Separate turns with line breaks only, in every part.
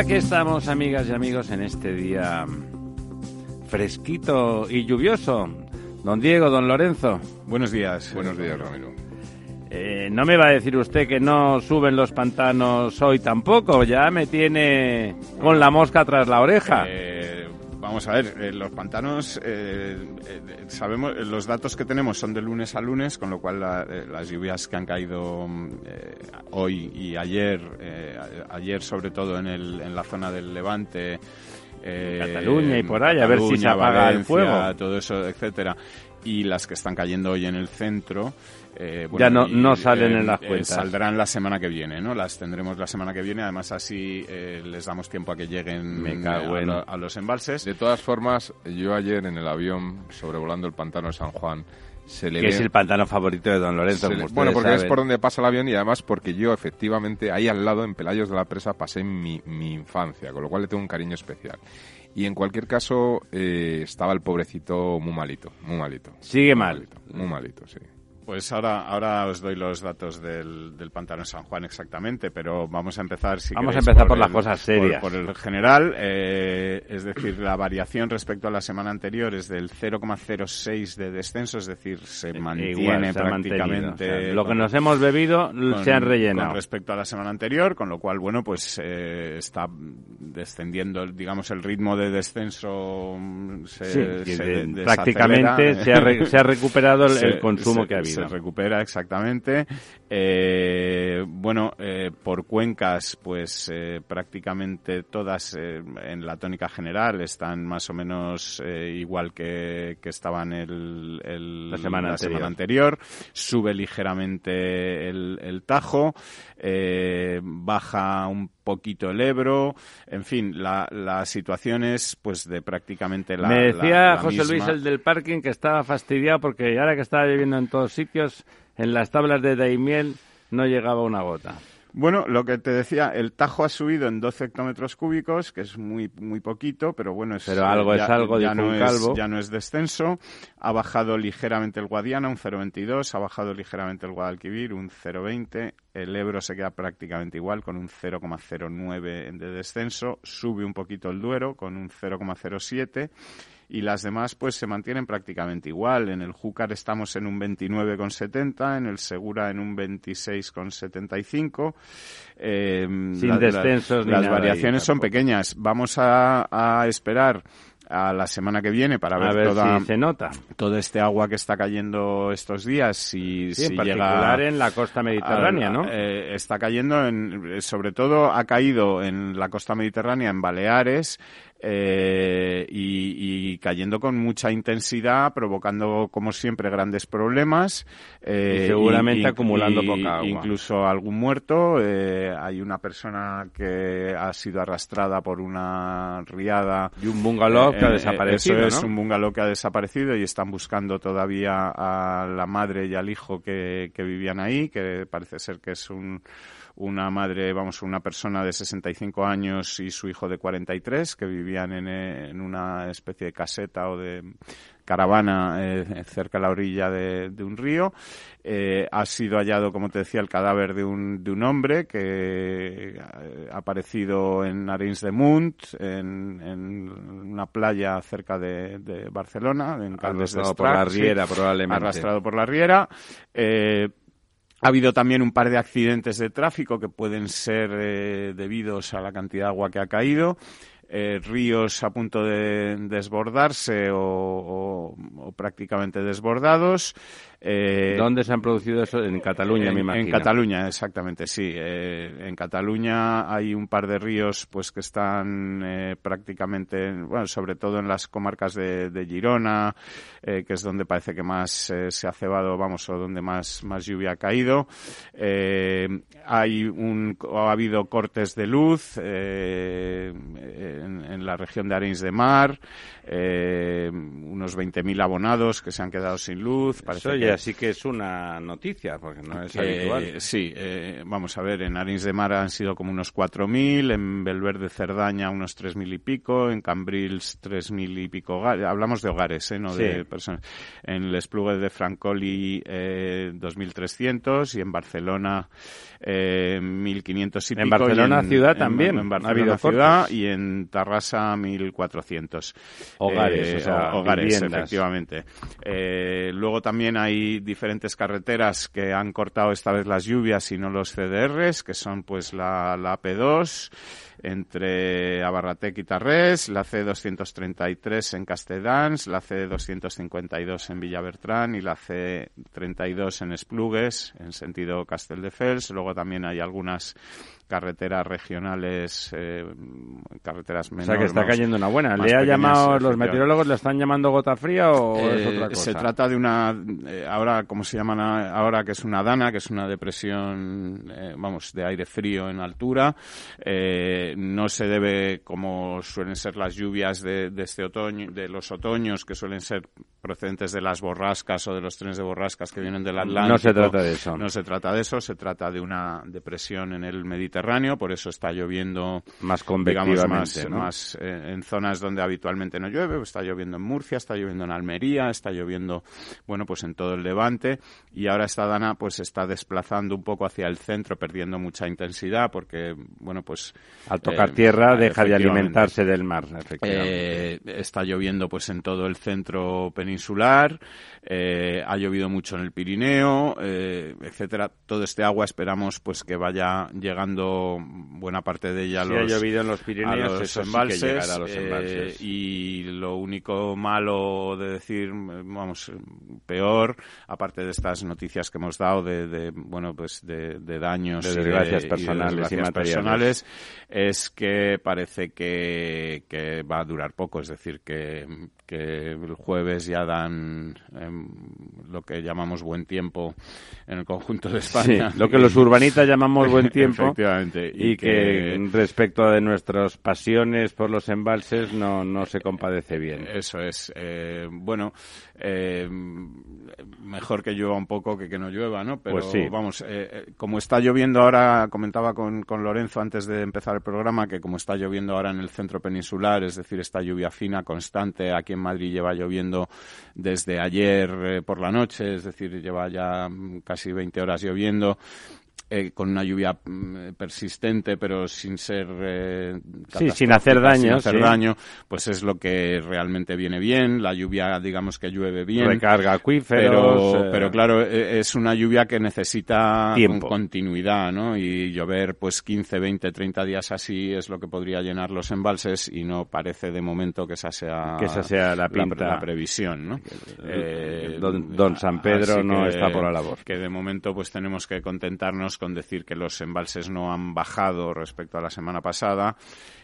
Aquí estamos, amigas y amigos, en este día fresquito y lluvioso. Don Diego, don Lorenzo.
Buenos días. Buenos días, Ramiro.
Eh, no me va a decir usted que no suben los pantanos hoy tampoco. Ya me tiene con la mosca tras la oreja.
Eh, vamos a ver, eh, los pantanos, sabemos, los datos que tenemos son de lunes a lunes, con lo cual las lluvias que han caído hoy y ayer, ayer sobre todo en, el, en la zona del Levante,
Cataluña y por ahí, a ver si se apaga el fuego.
Todo eso, etcétera. Y las que están cayendo hoy en el centro,
eh, ya no, no salen en las eh, cuentas.
saldrán la semana que viene, ¿no? Las tendremos la semana que viene. Además, así eh, les damos tiempo a que lleguen a, los embalses.
De todas formas, yo ayer en el avión sobrevolando el pantano de San Juan
se le que es el pantano favorito de Don Lorenzo.
bueno, porque es por donde pasa el avión y además porque yo efectivamente ahí al lado en Pelayos de la Presa pasé mi, mi infancia, con lo cual le tengo un cariño especial. Y en cualquier caso estaba el pobrecito muy malito, muy malito.
Sigue mal.
muy malito, sí.
Pues ahora, ahora os doy los datos del, del pantano San Juan exactamente, pero vamos a empezar. Si
vamos a empezar por, las cosas serias.
Por, el general, eh, es decir, la variación respecto a la semana anterior es del 0,06 de descenso, es decir, se mantiene prácticamente.
lo que nos hemos bebido se han rellenado.
Con respecto a la semana anterior, con lo cual, bueno, pues eh, está descendiendo, digamos, el ritmo de descenso. Se,
prácticamente se ha, se ha, recuperado el, consumo que ha habido
se recupera exactamente. Eh, bueno, eh, por cuencas, pues eh, prácticamente todas en la tónica general están más o menos igual que, que estaban el,
la, semana,
anterior. Sube ligeramente el, el Tajo, baja un poquito el Ebro, en fin, la, la situación es pues de prácticamente la
Me decía José Luis el del parking que estaba fastidiado porque ahora que estaba viviendo en todos sitios, en las tablas de Daimiel no llegaba una gota.
Bueno, lo que te decía, el Tajo ha subido en 12 hectómetros cúbicos, que es muy muy poquito, pero bueno, es,
pero algo es algo,
ya
no
es, ya no es descenso. Ha bajado ligeramente el Guadiana, un 0,22, ha bajado ligeramente el Guadalquivir, un 0,20. El Ebro se queda prácticamente igual, con un 0,09 de descenso. Sube un poquito el Duero, con un 0,07 y las demás pues se mantienen prácticamente igual. En el Júcar estamos en un 29,70, en el Segura en un 26,75.
Eh, Sin descensos.
las variaciones son pequeñas. Vamos a, a esperar a la semana que viene para ver, toda,
si se nota.
todo este agua que está cayendo estos días. Si,
sí, en particular en la costa mediterránea, ¿no?
Eh, está cayendo, en, sobre todo ha caído en la costa mediterránea, en Baleares, eh, y, cayendo con mucha intensidad, provocando, como siempre, grandes problemas.
Eh, seguramente acumulando poca agua.
Incluso algún muerto. Eh, hay una persona que ha sido arrastrada por una riada.
Y un bungalow que ha desaparecido.
Eso es un bungalow que ha desaparecido y están buscando todavía a la madre y al hijo que vivían ahí, que parece ser que es un una madre, vamos, una persona de 65 años y su hijo de 43 que vivían en, en una especie de caseta o de caravana eh, cerca de la orilla de, un río. Eh, ha sido hallado, como te decía, el cadáver de un, de un hombre que eh, ha aparecido en Arenys de Munt, en, una playa cerca de, Barcelona, en
Caldes de por la Riera, probablemente.
Arrastrado por la Riera. Ha habido también un par de accidentes de tráfico que pueden ser eh, debidos a la cantidad de agua que ha caído. Eh, ríos a punto de desbordarse o, prácticamente desbordados.
Eh, ¿Dónde se han producido eso? En Cataluña, me imagino.
En Cataluña, exactamente, sí. Eh, en Cataluña hay un par de ríos pues que están eh, prácticamente, bueno, sobre todo en las comarcas de, Girona, que es donde parece que más se ha cebado, vamos, o donde más, más lluvia ha caído. hay un, ha habido cortes de luz en, la región de Arenys de Mar, unos 20.000 abonados que se han quedado sin luz.
Parece que así que es una noticia, porque no es habitual.
Sí, eh, vamos a ver, en Arins de Mar han sido como unos 4.000, en Belverde Cerdaña unos 3.000 y pico, en Cambrils 3.000 y pico Hablamos de hogares, ¿eh? no de personas. En Les Plugues de Francoli eh, 2.300 y en Barcelona eh, 1.500 y pico.
En Barcelona ciudad también.
En, Barcelona ciudad y en Tarrasa 1.400.
Hogares, o sea,
hogares, efectivamente. Eh, luego también hay diferentes carreteras que han cortado esta vez las lluvias y no los CDRs, que son pues la, la AP2 entre Abarratec y Tarrés, la C233 en Castelldans, la C252 en Villabertrán y la C32 en Esplugues, en sentido Castelldefels. Luego también hay algunas carreteras regionales, eh, carreteras menores.
O sea que está cayendo una buena. ¿Le ha llamado, los meteorólogos le están llamando gota fría o es otra cosa?
Se trata de una, eh, ahora, como se llama ahora, que es una dana, que es una depresión, eh, vamos, de aire frío en altura. No se debe, como suelen ser las lluvias de, de este otoño, de los otoños, que suelen ser procedentes de las borrascas o de los trenes de borrascas que vienen del Atlántico.
No se trata de eso.
No se trata de eso, se trata de una depresión en el Mediterráneo, por eso está lloviendo
más
digamos, más, más eh, en zonas donde habitualmente no llueve, está lloviendo en Murcia, está lloviendo en Almería, está lloviendo, bueno, pues en todo el Levante y ahora esta dana pues está desplazando un poco hacia el centro, perdiendo mucha intensidad porque, bueno, pues
al tocar eh, tierra deja de alimentarse del mar,
eh, está lloviendo pues en todo el centro peninsular insular, eh, ha llovido mucho en el Pirineo, eh, etcétera. Todo este agua esperamos pues que vaya llegando buena parte de ella a
los, ha llovido en los Pirineos, embalses, a los
eh, embalses. y lo único malo de decir, vamos, peor, aparte de estas noticias que hemos dado de, bueno, pues de, daños
de desgracias personales y,
personales, es que parece que, que va a durar poco, es decir, que, que el jueves ya dan em, lo que llamamos buen tiempo en el conjunto de España.
lo que los urbanitas llamamos buen tiempo.
Efectivamente.
Y, que, respecto de nuestras pasiones por los embalses no, no se compadece bien.
Eso es. Eh, bueno, eh, mejor que llueva un poco que que no llueva, ¿no?
Pero pues sí.
vamos, eh, como está lloviendo ahora, comentaba con, con Lorenzo antes de empezar el programa, que como está lloviendo ahora en el centro peninsular, es decir, esta lluvia fina, constante, aquí en Madrid lleva lloviendo desde ayer eh, por la noche, es decir, lleva ya casi 20 horas lloviendo. Eh, con una lluvia mm, persistente, pero sin ser
eh, sí, sin hacer daño,
hacer daño, pues es lo que realmente viene bien. La lluvia, digamos que llueve bien,
recarga acuíferos,
pero, pero claro, e, es una lluvia que necesita continuidad, ¿no? Y llover, pues 15, 20, 30 días así es lo que podría llenar los embalses y no parece de momento que esa sea
que esa sea la,
la, previsión, ¿no?
Eh, don, don, San Pedro no está por la labor.
Que de momento, pues tenemos que contentarnos con decir que los embalses no han bajado respecto a la semana pasada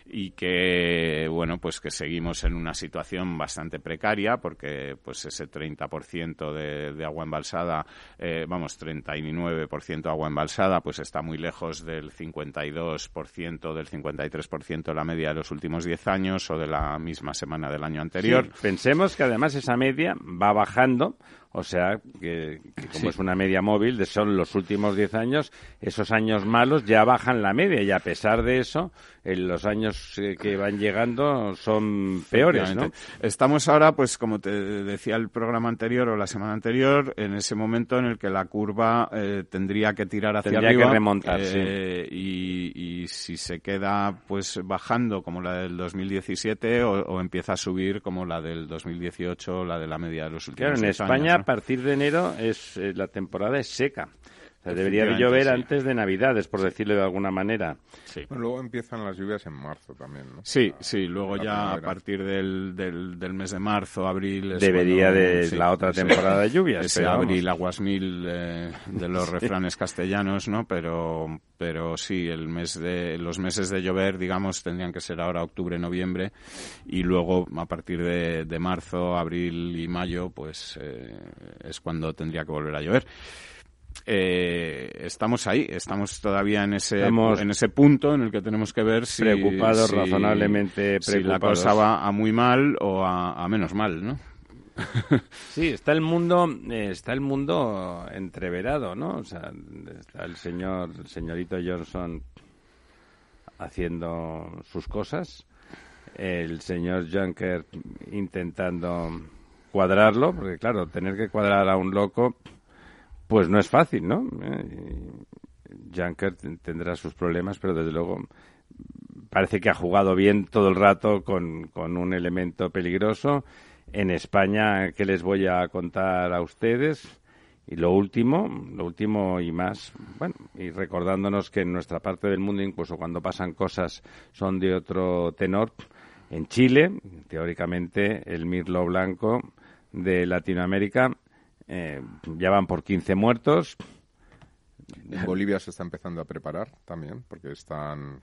y que bueno pues que seguimos en una situación bastante precaria porque pues ese 30% de, de agua embalsada eh, vamos 39% de agua embalsada pues está muy lejos del 52% del 53% de la media de los últimos 10 años o de la misma semana del año anterior.
Pensemos que además esa media va bajando o sea, que, como es una media móvil, de son los últimos 10 años, esos años malos ya bajan la media y a pesar de eso, en los años eh, que van llegando son peores, ¿no?
Estamos ahora, pues como te decía el programa anterior o la semana anterior, en ese momento en el que la curva eh, tendría que tirar hacia
tendría
arriba.
que remontar,
eh, y, y, si se queda pues bajando como la del 2017 o, o, empieza a subir como la del 2018 o la de la media de los últimos
claro, en España a partir de enero es la temporada es seca debería de llover antes de Navidades, por decirlo de alguna manera.
Sí. luego empiezan las lluvias en marzo también, ¿no?
Sí, sí, luego ya a partir del, del, mes de marzo, abril...
debería de la otra temporada de lluvias.
Ese abril aguasmil eh, de los refranes castellanos, ¿no? Pero, pero sí, el mes de, los meses de llover, digamos, tendrían que ser ahora octubre, noviembre, y luego a partir de, de marzo, abril y mayo, pues eh, es cuando tendría que volver a llover eh, estamos ahí, estamos todavía en ese en ese punto en el que tenemos que ver si
preocupados, razonablemente preocupados. Si
la cosa va a muy mal o a, menos mal, ¿no?
sí, está el mundo, eh, está el mundo entreverado, ¿no? O sea, está el señor, el señorito Johnson haciendo sus cosas, el señor Juncker intentando cuadrarlo, porque claro, tener que cuadrar a un loco pues no es fácil, ¿no? Eh, Juncker tendrá sus problemas, pero desde luego parece que ha jugado bien todo el rato con, con un elemento peligroso. En España, ¿qué les voy a contar a ustedes? Y lo último, lo último y más, bueno, y recordándonos que en nuestra parte del mundo, incluso cuando pasan cosas, son de otro tenor. En Chile, teóricamente, el mirlo blanco de Latinoamérica eh, ya van por 15 muertos.
En Bolivia se está empezando a preparar también, porque están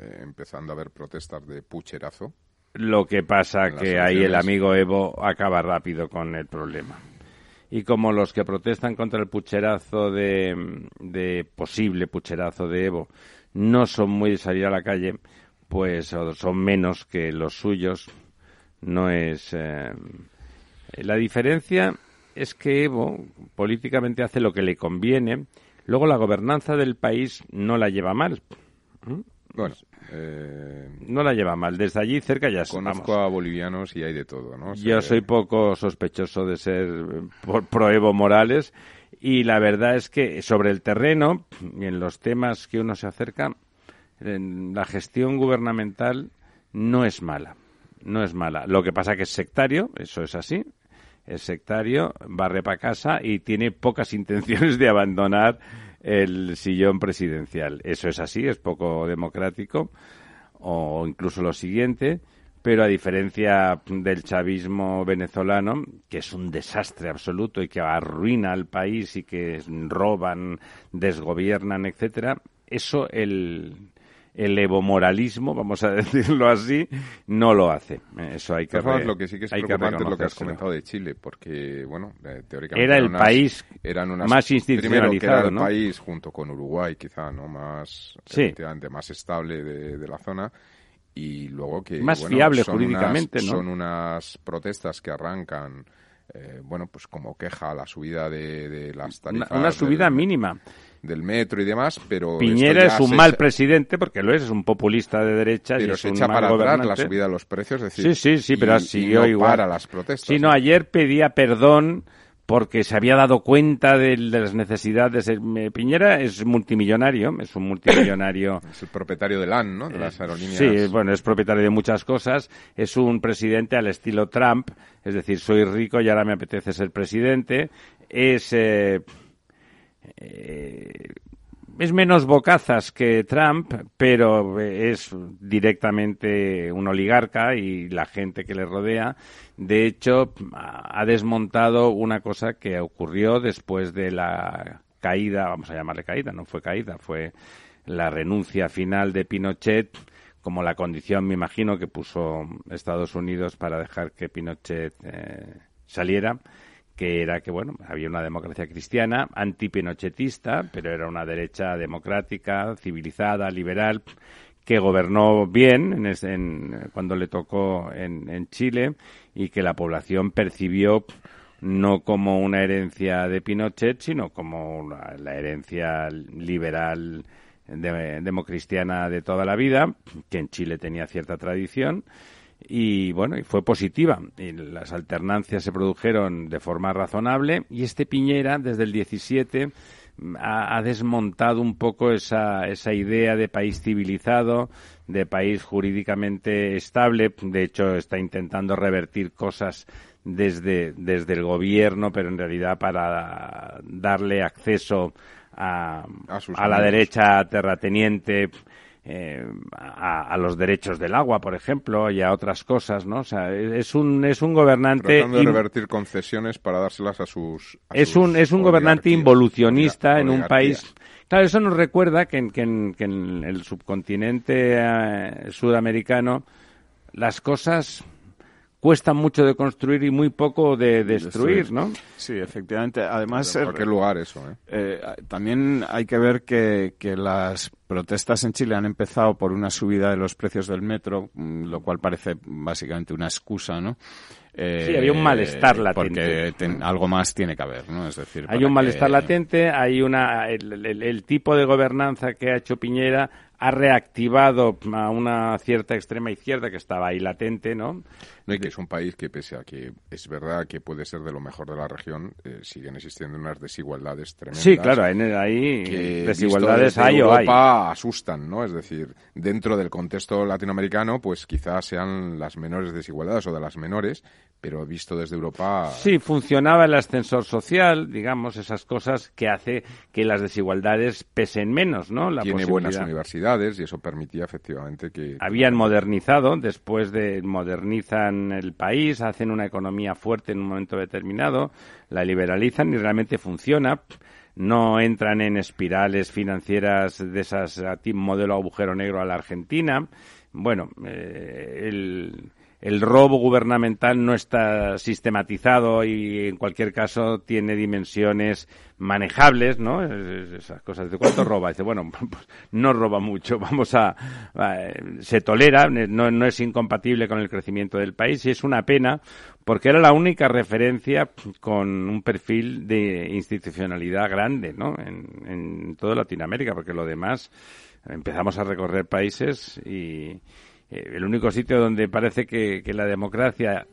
eh, empezando a haber protestas de pucherazo.
Lo que pasa que ahí el amigo Evo acaba rápido con el problema. Y como los que protestan contra el pucherazo de, de posible pucherazo de Evo no son muy de salir a la calle, pues son menos que los suyos. No es eh, la diferencia es que Evo políticamente hace lo que le conviene, luego la gobernanza del país no la lleva mal.
¿Mm? Bueno, eh,
no la lleva mal. Desde allí cerca ya
Conozco a bolivianos y hay de todo, ¿no?
Yo soy poco sospechoso de ser pro Evo Morales y la verdad es que sobre el terreno y en los temas que uno se acerca, la gestión gubernamental no es mala. No es mala. Lo que pasa que es sectario, eso es así, es sectario, barre para casa y tiene pocas intenciones de abandonar el sillón presidencial. Eso es así, es poco democrático, o incluso lo siguiente, pero a diferencia del chavismo venezolano, que es un desastre absoluto y que arruina al país y que roban, desgobiernan, etcétera, eso el, el evomoralismo, vamos a decirlo así, no lo hace. Eso hay que
Lo que sí que es preocupante es lo que has comentado de Chile, porque, bueno, eh, teóricamente...
Era el país eran más institucionalizado,
que era el país, junto con Uruguay, quizá, ¿no? Más, más estable de, la zona y luego que...
Más fiable jurídicamente, ¿no?
Son unas protestas que arrancan... Eh, bueno, pues como queja la subida de, las tarifas.
Una, subida mínima
del metro y demás, pero...
Piñera es un mal presidente, porque lo es, es un populista de derecha
pero
y
se echa para atrás la subida de los precios, es
decir... Sí, sí, sí, pero siguió igual.
para las protestas.
Sí, no, ayer pedía perdón porque se había dado cuenta de, las necesidades. Piñera es multimillonario, es un multimillonario.
es el propietario de LAN, ¿no? De las eh, aerolíneas.
Sí, bueno, es propietario de muchas cosas. Es un presidente al estilo Trump, es decir, soy rico y ahora me apetece ser presidente. Es... Eh, eh, es menos bocazas que Trump, pero es directamente un oligarca y la gente que le rodea. De hecho, ha desmontado una cosa que ocurrió después de la caída, vamos a llamarle caída, no fue caída, fue la renuncia final de Pinochet como la condición, me imagino, que puso Estados Unidos para dejar que Pinochet eh, saliera que era que, bueno, había una democracia cristiana, antipinochetista, pero era una derecha democrática, civilizada, liberal, que gobernó bien en, cuando le tocó en, en, Chile y que la población percibió no como una herencia de Pinochet, sino como la herencia liberal democristiana de toda la vida, que en Chile tenía cierta tradición y bueno, y fue positiva. Y las alternancias se produjeron de forma razonable y este Piñera desde el 17 ha, desmontado un poco esa, esa idea de país civilizado, de país jurídicamente estable. De hecho, está intentando revertir cosas desde, desde el gobierno, pero en realidad para darle acceso a, a, la derecha terrateniente eh, a, los derechos del agua, por ejemplo, y a otras cosas, ¿no? O sea, es un es un gobernante
tratando de revertir concesiones para dárselas a sus
es un es un gobernante involucionista en un país. Claro, eso nos recuerda que en, que en, el subcontinente eh, sudamericano las cosas cuesta mucho de construir y muy poco de destruir, ¿no?
Sí, efectivamente. Además, ¿en
qué lugar eso? Eh?
Eh, también hay que ver que, que, las protestas en Chile han empezado por una subida de los precios del metro, mm, lo cual parece básicamente una excusa, ¿no?
sí, había un malestar latente.
Porque algo más tiene que haber, ¿no? Es decir,
hay un malestar latente, hay una el, tipo de gobernanza que ha hecho Piñera ha reactivado a una cierta extrema izquierda que estaba ahí latente, ¿no?
No, y que es un país que, pese a que es verdad que puede ser de lo mejor de la región, eh, siguen existiendo unas desigualdades tremendas.
Sí, claro, ahí desigualdades hay o hay.
asustan, ¿no? Es decir, dentro del contexto latinoamericano, pues quizás sean las menores desigualdades o de las menores, pero visto desde Europa.
Sí, funcionaba el ascensor social, digamos, esas cosas que hace que las desigualdades pesen menos, ¿no?
La Tiene buenas universidades y eso permitía efectivamente que.
Habían modernizado, después de modernizan el país, hacen una economía fuerte en un momento determinado, la liberalizan y realmente funciona. No entran en espirales financieras de esas modelo agujero negro a la Argentina. Bueno, eh, el, el robo gubernamental no está sistematizado y en cualquier caso tiene dimensiones manejables, ¿no? Esas cosas. ¿De cuánto roba? Dice, bueno, pues no roba mucho, vamos a, se tolera, no, no es incompatible con el crecimiento del país y es una pena porque era la única referencia con un perfil de institucionalidad grande, ¿no? En, en toda Latinoamérica, porque lo demás empezamos a recorrer países y eh, el único sitio donde parece que, la democracia,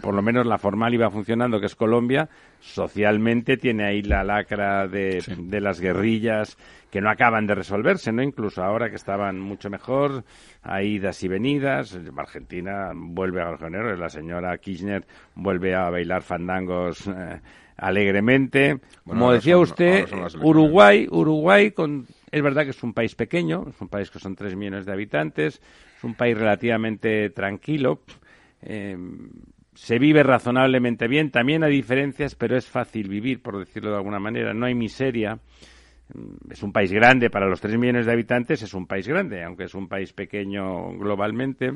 por lo menos la formal, iba funcionando, que es Colombia, socialmente tiene ahí la lacra de, las guerrillas que no acaban de resolverse, ¿no? Incluso ahora que estaban mucho mejor, hay idas y venidas. Argentina vuelve a género, la señora Kirchner vuelve a bailar fandangos eh, alegremente. Como decía usted, Uruguay, Uruguay con es verdad que es un país pequeño, es un país que son tres millones de habitantes, es un país relativamente tranquilo. Eh, se vive razonablemente bien, también hay diferencias, pero es fácil vivir, por decirlo de alguna manera. No hay miseria. Mm, es un país grande para los tres millones de habitantes, es un país grande, aunque es un país pequeño globalmente.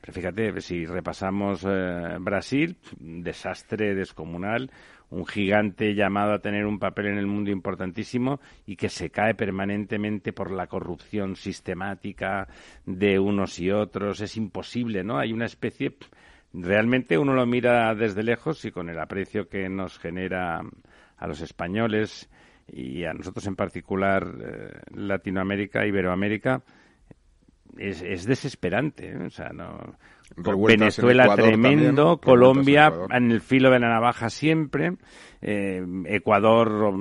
Pero fíjate, si repasamos eh, Brasil, desastre descomunal, un gigante llamado a tener un papel en el mundo importantísimo y que se cae permanentemente por la corrupción sistemática de unos y otros. Es imposible, ¿no? Hay una especie. Realmente uno lo mira desde lejos y con el aprecio que nos genera a los españoles y a nosotros en particular eh, Latinoamérica, Iberoamérica, es, es desesperante. ¿eh? O sea, no Venezuela tremendo, Colombia en el filo de la navaja siempre, eh, Ecuador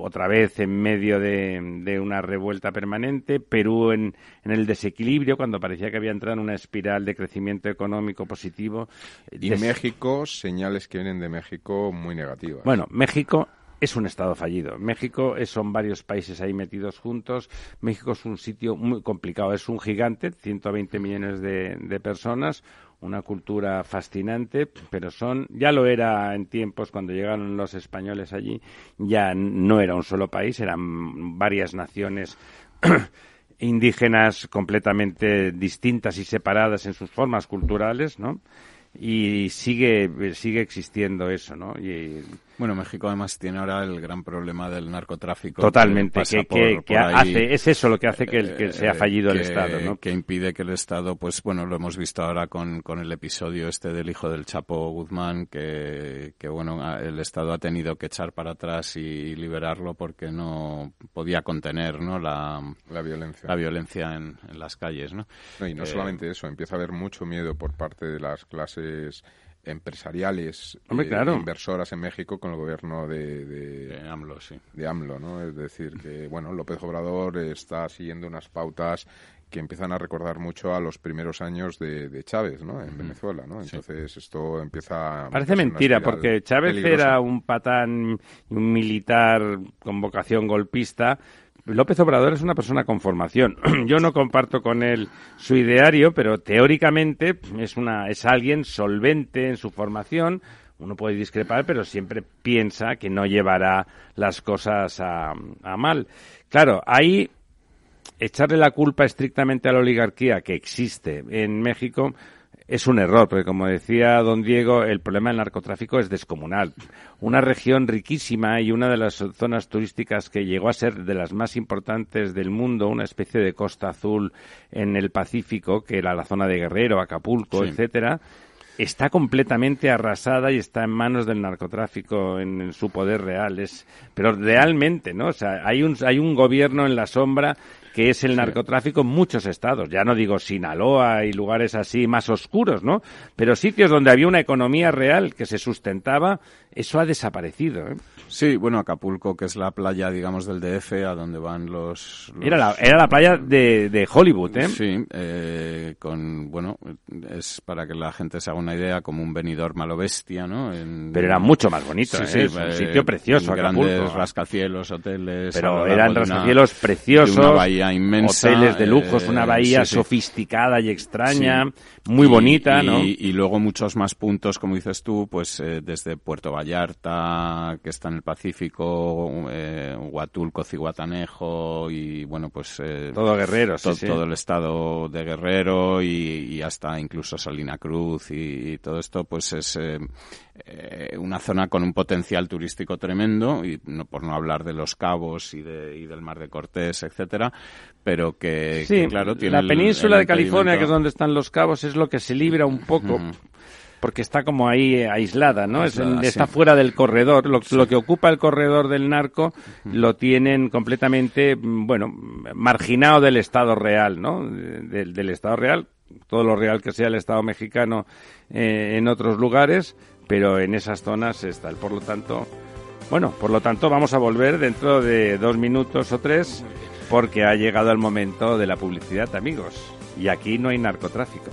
otra vez en medio de, una revuelta permanente, Perú en, el desequilibrio cuando parecía que había entrado en una espiral de crecimiento económico positivo.
Y México, señales que vienen de México muy negativas.
Bueno, México es un Estado fallido. México son varios países ahí metidos juntos. México es un sitio muy complicado. Es un gigante, 120 millones de, personas, una cultura fascinante, pero son, ya lo era en tiempos cuando llegaron los españoles allí, ya no era un solo país, eran varias naciones indígenas completamente distintas y separadas en sus formas culturales, ¿no? Y sigue, sigue existiendo eso, ¿no? Y,
bueno, México además tiene ahora el gran problema del narcotráfico.
Totalmente, que, hace, es eso lo que hace que, el, que sea eh, fallido el Estado, ¿no?
Que impide que el Estado, pues bueno, lo hemos visto ahora con, con el episodio este del hijo del Chapo Guzmán, que, que bueno, el Estado ha tenido que echar para atrás y liberarlo porque no podía contener, ¿no? La,
la violencia.
La violencia en, en las calles, ¿no?
no y no eh, solamente eso, empieza a haber mucho miedo por parte de las clases empresariales,
Hombre, claro.
inversoras en México con el gobierno de, de,
De AMLO, sí.
de AMLO, ¿no? Es decir, que, bueno, López Obrador está siguiendo unas pautas que empiezan a recordar mucho a los primeros años de, de Chávez, ¿no? En Venezuela, ¿no? Entonces esto empieza... a
Parece mentira, porque Chávez
peligrosa.
era un patán, un militar con vocación golpista. López Obrador es una persona con formación. Yo no comparto con él su ideario, pero teóricamente es, una, es alguien solvente en su formación. Uno puede discrepar, pero siempre piensa que no llevará las cosas a, a mal. Claro, ahí echarle la culpa estrictamente a la oligarquía que existe en México es un error, porque como decía don Diego, el problema del narcotráfico es descomunal. Una región riquísima y una de las zonas turísticas que llegó a ser de las más importantes del mundo, una especie de costa azul en el Pacífico, que era la zona de Guerrero, Acapulco,
Sí.
etcétera, está completamente arrasada y está en manos del narcotráfico en, en su poder real. Es, pero realmente, ¿no? O sea, hay un, hay un gobierno en la sombra que es el narcotráfico en muchos estados. Ya no digo Sinaloa y lugares así más oscuros, ¿no? Pero sitios donde había una economía real que se sustentaba, eso ha desaparecido. ¿eh?
Sí, bueno, Acapulco, que es la playa, digamos, del DF, a donde van los... los-
Era, la, era la playa de, de Hollywood, ¿eh?
Sí, eh, con, bueno, es para que la gente se haga una idea, como un venidor malo bestia, ¿no? En-
Pero era mucho más bonito,
Sí,
¿eh?
sí,
es un
eh,
sitio precioso,
Grandes
Acapulco.
rascacielos, hoteles...
Pero eran
una-
rascacielos preciosos,
una bahía inmensa.
hoteles de lujo, es una
eh,
bahía
sí,
sofisticada y extraña, muy
Y-
bonita,
y,
¿no?
Y luego muchos más puntos, como dices tú, pues eh, desde Puerto Vallarta, que está en el Pacífico, eh, Huatulco, Cihuatanejo y bueno, pues eh,
Todo Guerrero, sí,
to-
sí.
todo el estado de Guerrero y, y hasta incluso Salina Cruz y, y todo esto, pues es eh, eh, una zona con un potencial turístico tremendo y no por no hablar de los Cabos y, de, y del Mar de Cortés, etcétera, pero que,
Sí,
que, claro tiene
la península
el
de California, que es donde están los cabos, es lo que se libra un poco. Porque está como ahí eh, aislada, ¿no? Es está
sí.
fuera del corredor. Lo, lo que ocupa el corredor del narco lo tienen completamente, mm, bueno, marginado del Estado real, ¿no? Del, del Estado real, todo lo real que sea el Estado mexicano eh, en otros lugares, pero en esas zonas está. Por lo tanto, bueno, por lo tanto vamos a volver dentro de dos minutos o tres porque ha llegado el momento de la publicidad, amigos. Y aquí no hay narcotráfico.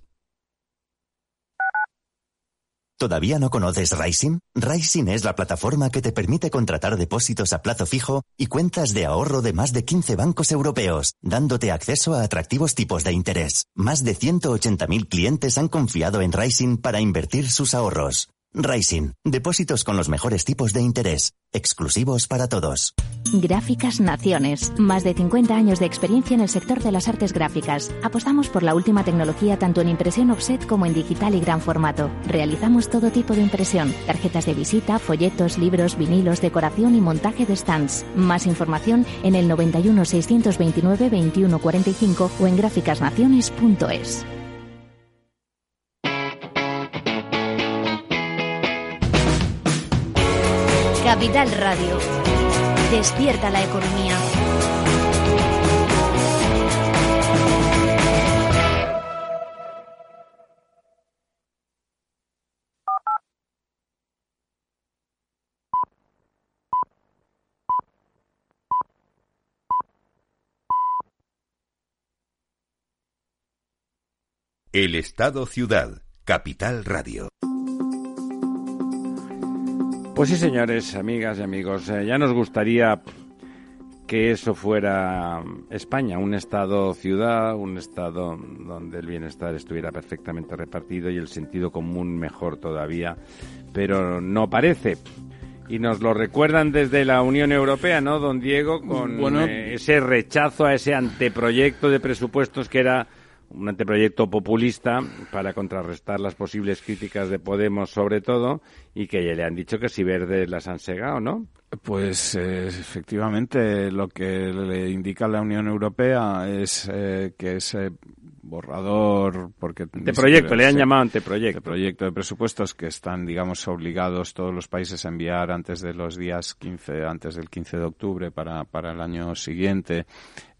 ¿Todavía no conoces Rising? Rising es la plataforma que te permite contratar depósitos a plazo fijo y cuentas de ahorro de más de 15 bancos europeos, dándote acceso a atractivos tipos de interés. Más de 180.000 clientes han confiado en Rising para invertir sus ahorros. Rising, depósitos con los mejores tipos de interés, exclusivos para todos.
Gráficas Naciones. Más de 50 años de experiencia en el sector de las artes gráficas. Apostamos por la última tecnología tanto en impresión offset como en digital y gran formato. Realizamos todo tipo de impresión. Tarjetas de visita, folletos, libros, vinilos, decoración y montaje de stands. Más información en el 91 629 2145 o en gráficasnaciones.es.
Capital Radio. Despierta la economía.
El Estado Ciudad, Capital Radio.
Pues sí, señores, amigas y amigos, eh, ya nos gustaría que eso fuera España, un Estado-ciudad, un Estado donde el bienestar estuviera perfectamente repartido y el sentido común mejor todavía, pero no parece. Y nos lo recuerdan desde la Unión Europea, ¿no, don Diego? Con eh, ese rechazo a ese anteproyecto de presupuestos que era un anteproyecto populista para contrarrestar las posibles críticas de Podemos sobre todo y que ya le han dicho que si verdes las han segado, ¿no?
Pues eh, efectivamente lo que le indica la Unión Europea es eh, que ese borrador porque
anteproyecto le han llamado anteproyecto.
proyecto de presupuestos que están digamos obligados todos los países a enviar antes de los días 15 antes del 15 de octubre para, para el año siguiente.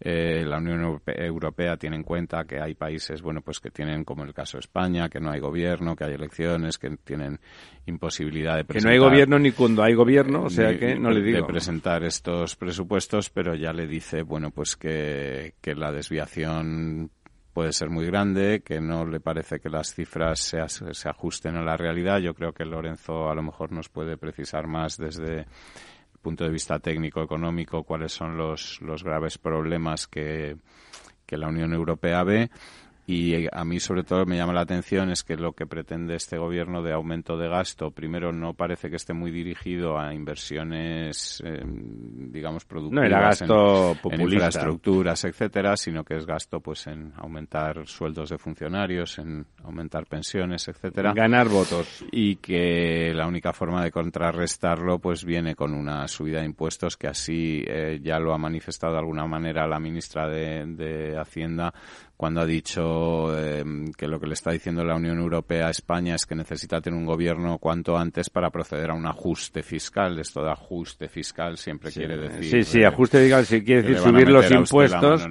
Eh, la Unión Europea tiene en cuenta que hay países bueno pues que tienen como el caso de España que no hay gobierno que hay elecciones que tienen imposibilidad de
presentar que no hay gobierno ni cuando hay gobierno o sea que no le digo.
de presentar estos presupuestos pero ya le dice bueno pues que, que la desviación puede ser muy grande, que no le parece que las cifras se, ajusten a la realidad. Yo creo que Lorenzo a lo mejor nos puede precisar más desde el punto de vista técnico-económico cuáles son los, los graves problemas que, que la Unión Europea ve y a mí, sobre todo, me llama la atención es que lo que pretende este gobierno de aumento de gasto, primero, no parece que esté muy dirigido a inversiones, eh, digamos, productivas.
No, gasto
en, infraestructuras, etcétera, sino que es gasto, pues, en aumentar sueldos de funcionarios, en aumentar pensiones, etcétera.
Ganar votos.
Y que la única forma de contrarrestarlo, pues, viene con una subida de impuestos que así eh, ya lo ha manifestado de alguna manera la ministra de, de Hacienda cuando ha dicho eh, que lo que le está diciendo la Unión Europea a España es que necesita tener un gobierno cuanto antes para proceder a un ajuste fiscal. Esto de ajuste fiscal siempre quiere decir.
Sí, sí, ajuste fiscal sí quiere decir subir los impuestos.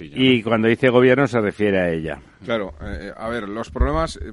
y cuando dice gobierno se refiere a ella.
Claro, eh, a ver, los problemas. Eh,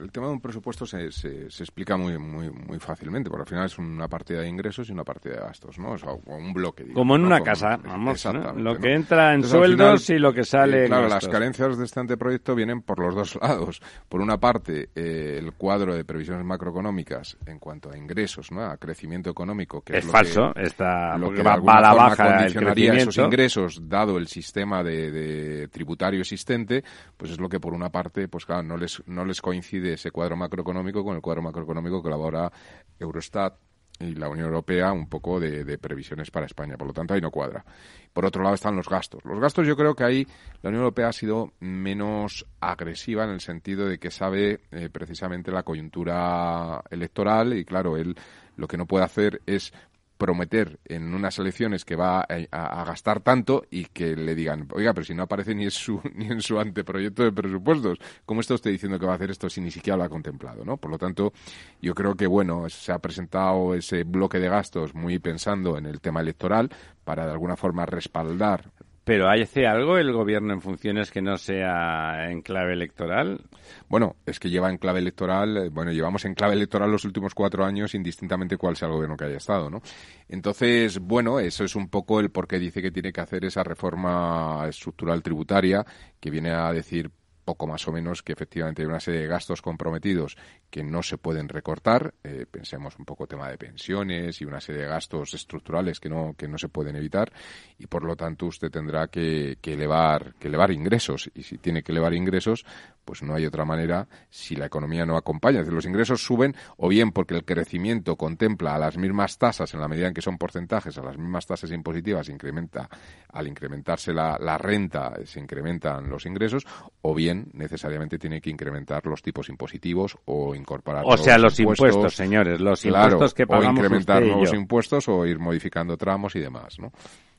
el tema de un presupuesto se, se, explica muy, muy, muy fácilmente, porque al final es una partida de ingresos y una partida de gastos, ¿no? O un bloque.
Como en una casa, vamos. Lo que entra en sueldos y lo que sale.
claro, las de este anteproyecto vienen por los dos lados. Por una parte, eh, el cuadro de previsiones macroeconómicas en cuanto a ingresos, ¿no? a crecimiento económico, que
es, falso, está lo que va, a la baja
esos ingresos, dado el sistema de, tributario existente, pues es lo que por una parte, pues claro, no les, no les coincide ese cuadro macroeconómico con el cuadro macroeconómico que elabora Eurostat y la Unión Europea un poco de, previsiones para España. Por lo tanto, ahí no cuadra. Por otro lado están los gastos. Los gastos yo creo que ahí la Unión Europea ha sido menos agresiva en el sentido de que sabe eh, precisamente la coyuntura electoral y claro, él lo que no puede hacer es prometer en unas elecciones que va a, gastar tanto y que le digan, oiga, pero si no aparece ni en su ni en su anteproyecto de presupuestos, ¿cómo está usted diciendo que va a hacer esto si ni siquiera lo ha contemplado, no? Por lo tanto, yo creo que bueno, se ha presentado ese bloque de gastos muy pensando en el tema electoral para de alguna forma respaldar
¿Pero hace algo el gobierno en funciones que no sea en clave electoral?
Bueno, es que lleva en clave electoral, eh, bueno, llevamos en clave electoral los últimos cuatro años indistintamente cuál sea el gobierno que haya estado, ¿no? Entonces, bueno, eso es un poco el por qué dice que tiene que hacer esa reforma estructural tributaria que viene a decir poco más o menos que efectivamente hay una serie de gastos comprometidos que no se pueden recortar. Eh, pensemos un poco tema de pensiones y una serie de gastos estructurales que no, que no se pueden evitar y por lo tanto usted tendrá que, que elevar, que elevar ingresos y si tiene que elevar ingresos, pues no hay otra manera si la economía no acompaña. Es decir, los ingresos suben o bien porque el crecimiento contempla a las mismas tasas en la medida en que son porcentajes, a las mismas tasas impositivas, incrementa, al incrementarse la, la renta, se incrementan los ingresos, o bien necesariamente tiene que incrementar los tipos impositivos o incorporar
O sea, los impuestos, señores, los impuestos que pagamos
O incrementar
usted y
nuevos
yo.
impuestos o ir modificando tramos y demás, ¿no?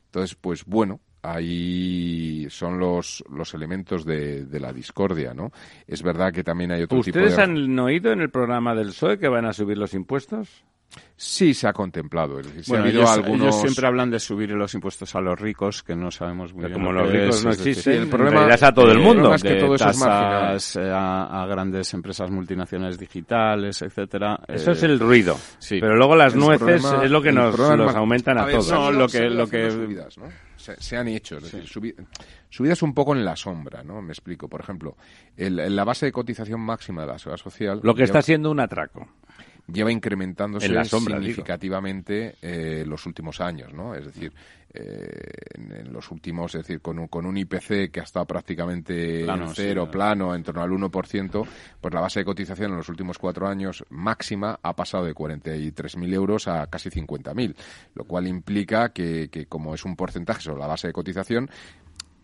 Entonces, pues bueno, ahí son los, los elementos de, de la discordia, ¿no? Es verdad que también hay otro tipo
¿Ustedes
de...
han oído en el programa del PSOE que van a subir los impuestos?
Sí, se ha contemplado. Es decir,
Bueno,
ha
ellos,
algunos...
ellos siempre hablan de subir los impuestos a los ricos, que no sabemos muy bien.
como
lo
los ricos
es,
no
es
existen,
el problema
es a todo el
de-
mundo.
de
que todo eso es
tasas, eh, a, a grandes empresas multinacionales digitales, etcétera.
Eso
eh,
es el ruido.
sí.
Pero luego las nueces
problema-
es lo que nos los aumentan a,
ver,
todos.
No, lo que- lo que-
subidas, ¿no? Se, se han hecho, es decir, subi- subidas un poco en la sombra, ¿no? Me explico. Por ejemplo, el- en la base de cotización máxima de la seguridad social
Lo que
lleva-
está siendo un atraco.
Lleva incrementándose
En la sombra,
significativamente eh, los últimos años, ¿no? Es decir, eh, en, en los últimos, es decir, con un, con un IPC que ha estado prácticamente
Plano,
en
sí,
cero, plano, en torno al 1%, pues la base de cotización en los últimos cuatro años máxima ha pasado de 43.000 euros a casi 50.000, lo cual implica que, que como es un porcentaje sobre la base de cotización,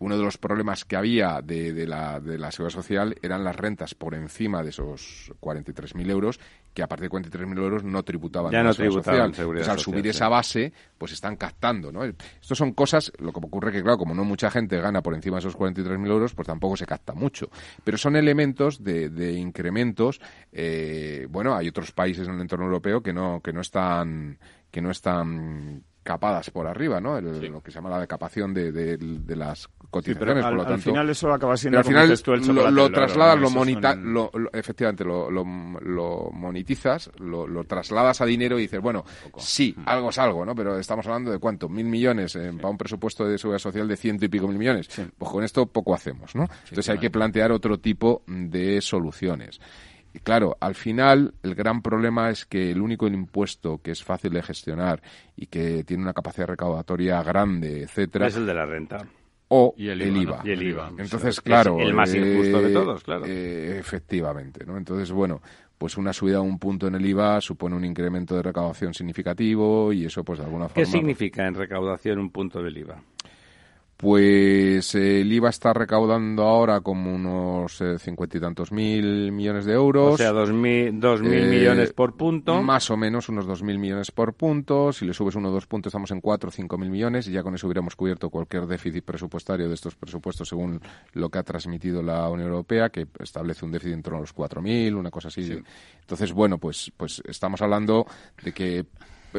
uno de los problemas que había de, de la, de la seguridad social eran las rentas por encima de esos 43.000 euros, que a partir de 43.000 euros no tributaban
Ya no tributaban
social.
seguridad
Entonces, al
social,
subir
sí.
esa base, pues están captando, ¿no? Esto son cosas, lo que ocurre que, claro, como no mucha gente gana por encima de esos 43.000 euros, pues tampoco se capta mucho. Pero son elementos de, de incrementos, eh, bueno, hay otros países en el entorno europeo que no, que no están, que no están capadas por arriba, ¿no? El- Lo que se llama la decapación de, de- de las cotizaciones,
pero al,
por lo
al
tanto...
final eso acaba siendo
Pero al final
tú, el
lo, lo trasladas, lo, monita,
son-
lo- lo- efectivamente, lo, lo, lo monetizas, lo, lo trasladas a dinero y dices, bueno, sí, algo es algo, ¿no? Pero estamos hablando de cuánto, mil millones eh, para un presupuesto de seguridad social de ciento y pico mil millones. Pues con esto poco hacemos, ¿no? Entonces hay que plantear otro tipo de soluciones. Y claro, al final el gran problema es que el único impuesto que es fácil de gestionar y que tiene una capacidad recaudatoria grande, etcétera,
Es el de la renta.
O
Y el
el
IVA,
IVA.
¿no?
Y el IVA.
Entonces,
Es
claro.
el más injusto de
eh,
todos, claro.
eh, efectivamente, ¿no? Entonces, bueno, pues una subida a un punto en el IVA supone un incremento de recaudación significativo y eso, pues de alguna forma.
¿Qué significa en recaudación un punto del IVA?
Pues eh, el IVA está recaudando ahora como unos eh, cincuenta y tantos mil millones de euros.
O sea, dos mil, dos mil
Eh,
millones por punto.
Más o menos unos 2.000 millones por punto. Si le subes uno o dos puntos, estamos en 4 o 5.000 millones y ya con eso hubiéramos cubierto cualquier déficit presupuestario de estos presupuestos según lo que ha transmitido la Unión Europea, que establece un déficit en torno a los 4.000, una cosa así. Entonces, bueno, pues, pues estamos hablando de que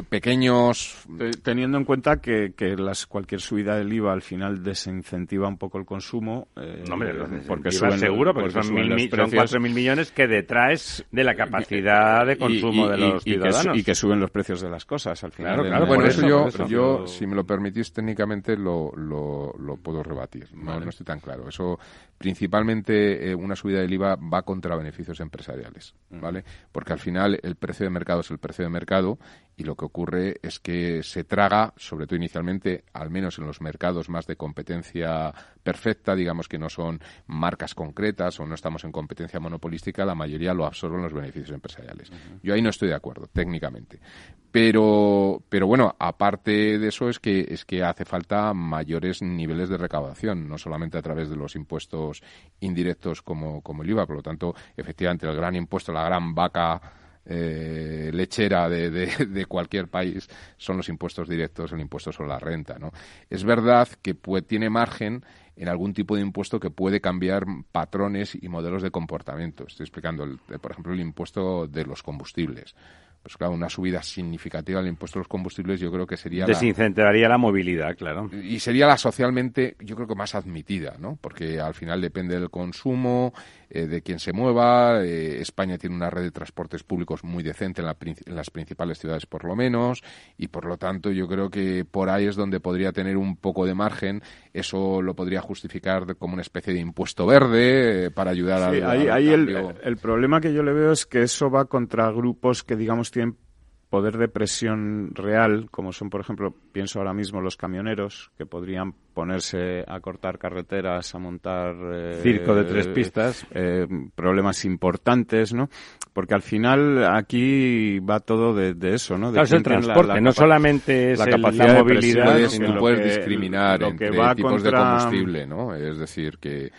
pequeños
Te- Teniendo en cuenta que, que las, cualquier subida del IVA al final desincentiva un poco el consumo. eh,
No, hombre,
porque
porque
suben,
seguro, porque,
porque
son, mil,
los
mi- son
precios.
4.000 millones que detrás de la capacidad de consumo
y-
de los
y que su-
ciudadanos.
y que suben los precios de las cosas al final.
Claro, claro,
Bueno, eso,
eso,
yo,
eso.
yo, si me lo permitís técnicamente, lo, lo, lo puedo rebatir. No, no estoy tan claro. Eso, principalmente, eh, una subida del IVA va contra beneficios empresariales, ¿vale? Porque al final el precio de mercado es el precio de mercado y lo que ocurre es que se traga, sobre todo inicialmente, al menos en los mercados más de competencia perfecta, digamos que no son marcas concretas o no estamos en competencia monopolística, la mayoría lo absorben los beneficios empresariales. Yo ahí no estoy de acuerdo, técnicamente. Pero, pero bueno, aparte de eso es que, es que hace falta mayores niveles de recaudación, no solamente a través de los impuestos indirectos como, como el IVA. Por lo tanto, efectivamente, el gran impuesto, la gran vaca eh, lechera de, de- de cualquier país son los impuestos directos, el impuesto sobre la renta. ¿no? Es verdad que puede- tiene margen en algún tipo de impuesto que puede cambiar patrones y modelos de comportamiento. Estoy explicando, el- eh, por ejemplo, el impuesto de los combustibles. Pues claro, una subida significativa del impuesto de los combustibles yo creo que sería la,
Desincentivaría la movilidad, claro.
y sería la socialmente, yo creo que más admitida, ¿no? Porque al final depende del consumo, eh, de quién se mueva. eh, España tiene una red de transportes públicos muy decente en, la en las principales ciudades, por lo menos, y por lo tanto yo creo que por ahí es donde podría tener un poco de margen. Eso lo podría justificar como una especie de impuesto verde eh, para ayudar
sí,
al,
ahí, el, el problema que yo le veo es que eso va contra grupos que, digamos, tienen poder de presión real, como son, por ejemplo, pienso ahora mismo los camioneros, que podrían ponerse a cortar carreteras, a montar... eh,
Circo de tres pistas.
eh, problemas importantes, ¿no? Porque al final aquí va todo de, de eso, ¿no? De
Claro, es el
la-
transporte,
la
no solamente es
la
el-
capacidad de
movilidad,
presión,
puedes,
sino
tú puedes
que-
discriminar
lo que
entre
va
tipos de combustible, ¿no? Es decir, que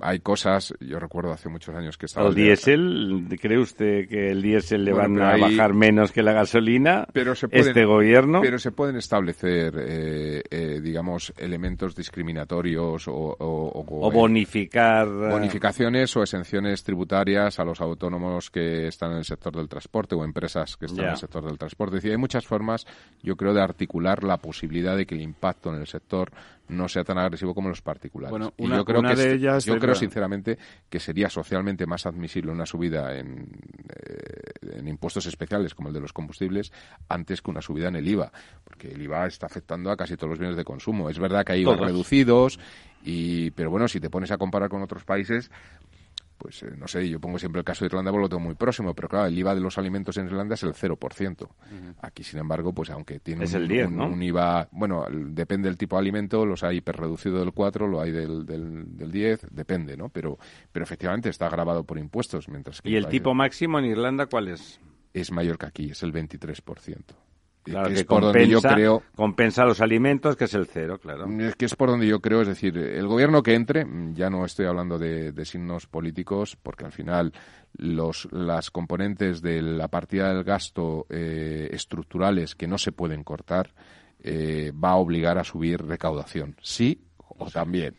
hay cosas, yo recuerdo hace muchos años que estaba...
¿El diésel? ¿Cree usted que el diésel le
Bueno,
van a bajar menos que la gasolina?
pero se pueden,
este gobierno.
Pero se pueden establecer, eh, eh, digamos, elementos discriminatorios o, o- o-
o bonificar. eh,
bonificaciones o exenciones tributarias a los autónomos que están en el sector del transporte o empresas que están en el sector del transporte. Es decir, hay muchas formas, yo creo, de articular la posibilidad de que el impacto en el sector no sea tan agresivo como los particulares.
Bueno,
y
una-
yo creo
una
que
de
es-
ellas
yo creo sinceramente que sería socialmente más admisible una subida en, eh, en impuestos especiales como el de los combustibles antes que una subida en el IVA, porque el IVA está afectando a casi todos los bienes de consumo. Es verdad que hay IVA reducidos y pero bueno, si te pones a comparar con otros países pues eh, no sé, yo pongo siempre el caso de Irlanda porque lo tengo muy próximo, pero claro, el IVA de los alimentos en Irlanda es el 0%. Aquí, sin embargo, pues aunque tiene
Es
un,
el 10,
un-
¿no?
un IVA, bueno, el- depende del tipo de alimento, los hay hiperreducido del 4, lo hay del, del, del 10, depende, ¿no? Pero, pero efectivamente está grabado por impuestos, mientras que
¿Y el tipo máximo en Irlanda cuál es?
es mayor que aquí, es el 23%. Y
Claro,
que
que
es por donde yo
compensa,
creo
compensa los alimentos, que es el cero, claro.
es que es por donde yo creo, es decir, el gobierno que entre, ya no estoy hablando de, de signos políticos, porque al final los, las componentes de la partida del gasto eh, estructurales que no se pueden cortar eh, va a obligar a subir recaudación, sí o también.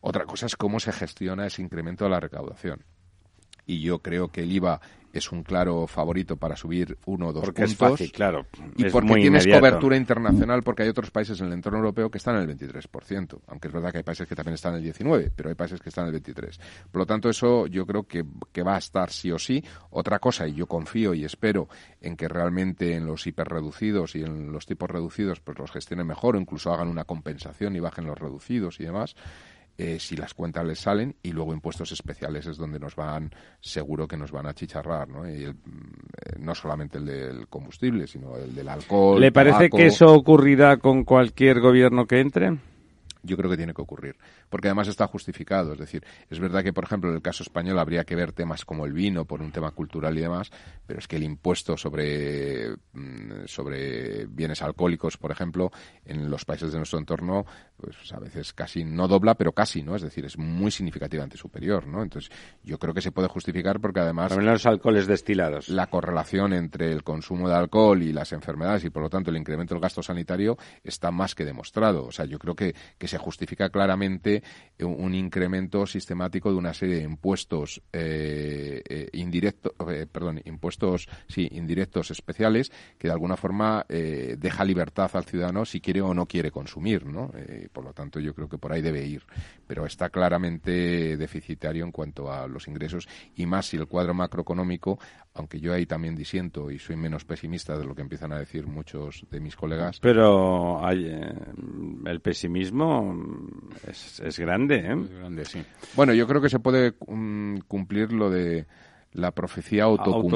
Otra cosa es cómo se gestiona ese incremento de la recaudación. Y yo creo que el IVA es un claro favorito para subir uno o dos
Porque es
puntos.
fácil, claro.
Y
Es
porque tienes
inmediato.
cobertura internacional, porque hay otros países en el entorno europeo que están en el 23%. Aunque es verdad que hay países que también están en el 19%, pero hay países que están en el 23%. Por lo tanto, eso yo creo que, que va a estar sí o sí. Otra cosa, y yo confío y espero en que realmente en los hiperreducidos y en los tipos reducidos pues los gestionen mejor o incluso hagan una compensación y bajen los reducidos y demás. Eh, si las cuentas les salen y luego impuestos especiales es donde nos van seguro que nos van a chicharrar ¿no? Y el- eh, no solamente el del combustible sino el del alcohol
¿Le parece
tabaco.
que eso ocurrirá con cualquier gobierno que entre?
yo creo que tiene que ocurrir, porque además está justificado. Es decir, es verdad que, por ejemplo, en el caso español habría que ver temas como el vino por un tema cultural y demás, pero es que el impuesto sobre, mm, sobre bienes alcohólicos, por ejemplo, en los países de nuestro entorno, pues a veces casi no dobla, pero casi, ¿no? Es decir, es muy significativamente superior, ¿no? Entonces, yo creo que se puede justificar porque además
También los alcoholes destilados.
la correlación entre el consumo de alcohol y las enfermedades y por lo tanto el incremento del gasto sanitario está más que demostrado. O sea, yo creo que, que se justifica claramente un, incremento sistemático de una serie de impuestos eh, eh, indirectos, eh, perdón, impuestos sí, indirectos especiales que de alguna forma eh, deja libertad al ciudadano si quiere o no quiere consumir, ¿no? Por lo tanto, yo creo que por ahí debe ir. Pero está claramente deficitario en cuanto a los ingresos y más si el cuadro macroeconómico, aunque yo ahí también disiento y soy menos pesimista de lo que empiezan a decir muchos de mis colegas.
Pero hay, eh, el pesimismo es, es grande, ¿eh?
grande, sí.
Bueno, yo creo que se puede mm, cumplir lo de la profecía autocumplida,